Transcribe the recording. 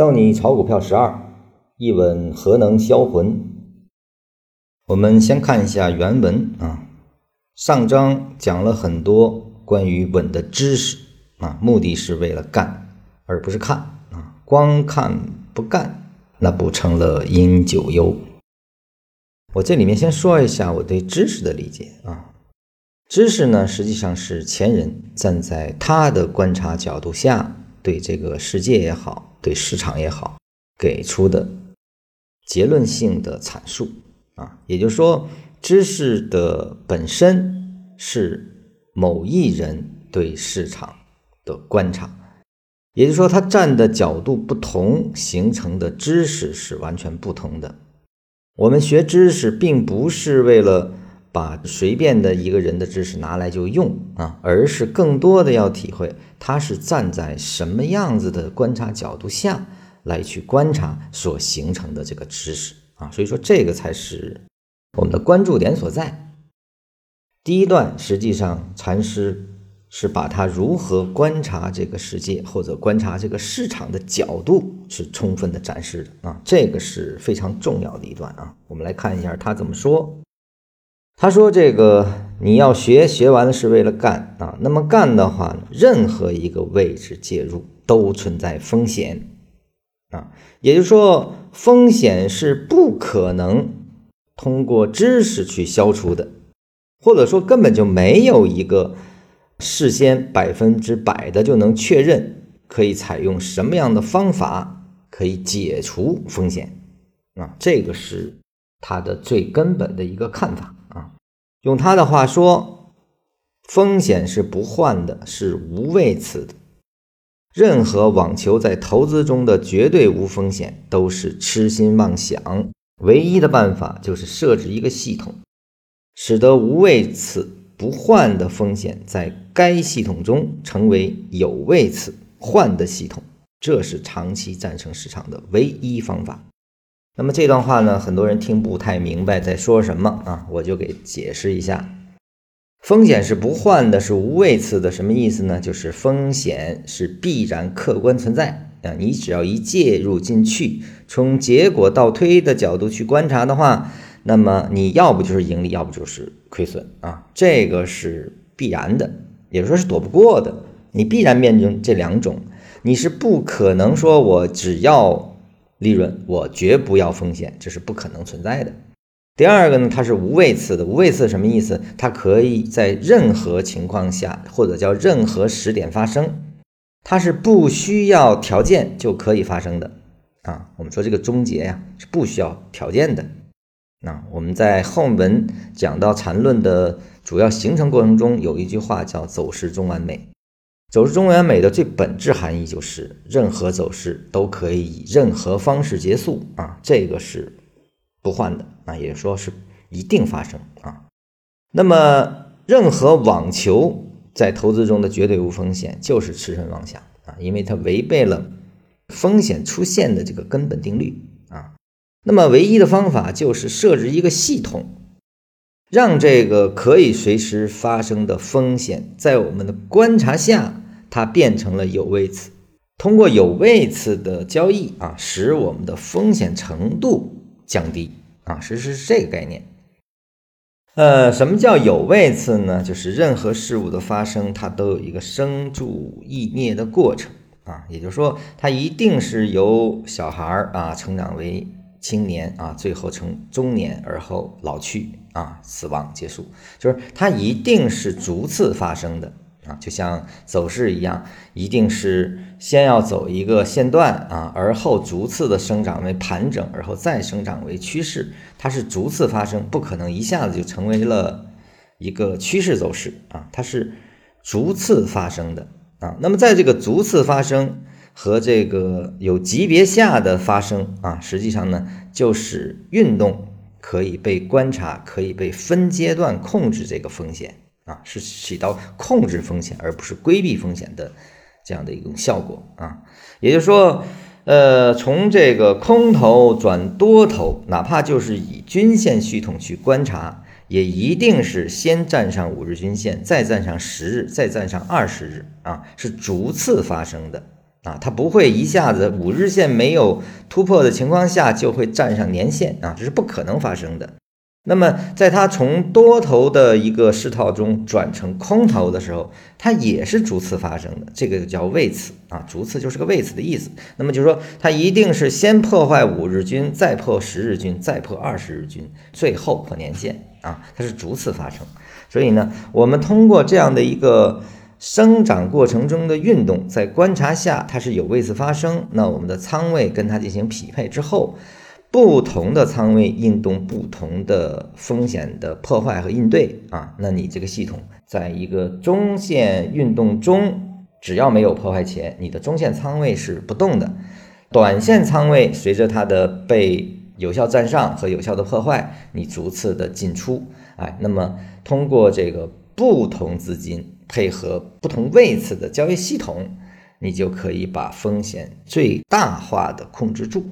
教你炒股票十二，一稳何能销魂？我们先看一下原文啊。上章讲了很多关于稳的知识啊，目的是为了干，而不是看啊。光看不干，那不成了饮酒忧。我这里面先说一下我对知识的理解啊。知识呢，实际上是前人站在他的观察角度下，对这个世界也好。对市场也好，给出的结论性的阐述啊，也就是说，知识的本身是某一人对市场的观察，也就是说，他站的角度不同，形成的知识是完全不同的。我们学知识，并不是为了把随便的一个人的知识拿来就用啊，而是更多的要体会。他是站在什么样子的观察角度下来去观察所形成的这个知识啊？所以说这个才是我们的关注点所在。第一段实际上禅师是把他如何观察这个世界或者观察这个市场的角度是充分的展示的啊，这个是非常重要的一段啊。我们来看一下他怎么说。他说：“这个你要学，学完了是为了干啊。那么干的话，任何一个位置介入都存在风险啊。也就是说，风险是不可能通过知识去消除的，或者说根本就没有一个事先百分之百的就能确认可以采用什么样的方法可以解除风险啊。这个是他的最根本的一个看法。”用他的话说，风险是不换的，是无位次的。任何网球在投资中的绝对无风险，都是痴心妄想。唯一的办法就是设置一个系统，使得无位次不换的风险在该系统中成为有位次换的系统。这是长期战胜市场的唯一方法。那么这段话呢，很多人听不太明白在说什么啊，我就给解释一下。风险是不换的，是无位次的，什么意思呢？就是风险是必然客观存在啊，你只要一介入进去，从结果倒推的角度去观察的话，那么你要不就是盈利，要不就是亏损啊，这个是必然的，也就是说是躲不过的，你必然面临这两种，你是不可能说我只要。利润我绝不要风险，这是不可能存在的。第二个呢，它是无位次的，无位次什么意思？它可以在任何情况下或者叫任何时点发生，它是不需要条件就可以发生的啊。我们说这个终结呀是不需要条件的。那我们在后文讲到缠论的主要形成过程中，有一句话叫走势中完美。走势中完美的最本质含义就是，任何走势都可以以任何方式结束啊，这个是不换的啊，也说是一定发生啊。那么，任何网球在投资中的绝对无风险，就是痴人妄想啊，因为它违背了风险出现的这个根本定律啊。那么，唯一的方法就是设置一个系统，让这个可以随时发生的风险在我们的观察下。它变成了有位次，通过有位次的交易啊，使我们的风险程度降低啊，实是这个概念。呃，什么叫有位次呢？就是任何事物的发生，它都有一个生住异灭的过程啊，也就是说，它一定是由小孩儿啊成长为青年啊，最后成中年，而后老去啊，死亡结束，就是它一定是逐次发生的。就像走势一样，一定是先要走一个线段啊，而后逐次的生长为盘整，而后再生长为趋势，它是逐次发生，不可能一下子就成为了一个趋势走势啊，它是逐次发生的啊。那么在这个逐次发生和这个有级别下的发生啊，实际上呢，就是运动可以被观察，可以被分阶段控制这个风险。啊，是起到控制风险而不是规避风险的这样的一种效果啊。也就是说，呃，从这个空头转多头，哪怕就是以均线系统去观察，也一定是先站上五日均线，再站上十日，再站上二十日啊，是逐次发生的啊，它不会一下子五日线没有突破的情况下就会站上年线啊，这是不可能发生的。那么，在它从多头的一个势套中转成空头的时候，它也是逐次发生的，这个叫位次啊，逐次就是个位次的意思。那么就是说，它一定是先破坏五日均，再破十日均，再破二十日均，最后破年线啊，它是逐次发生。所以呢，我们通过这样的一个生长过程中的运动，在观察下它是有位次发生，那我们的仓位跟它进行匹配之后。不同的仓位应动不同的风险的破坏和应对啊，那你这个系统在一个中线运动中，只要没有破坏前，你的中线仓位是不动的。短线仓位随着它的被有效占上和有效的破坏，你逐次的进出，哎，那么通过这个不同资金配合不同位次的交易系统，你就可以把风险最大化的控制住。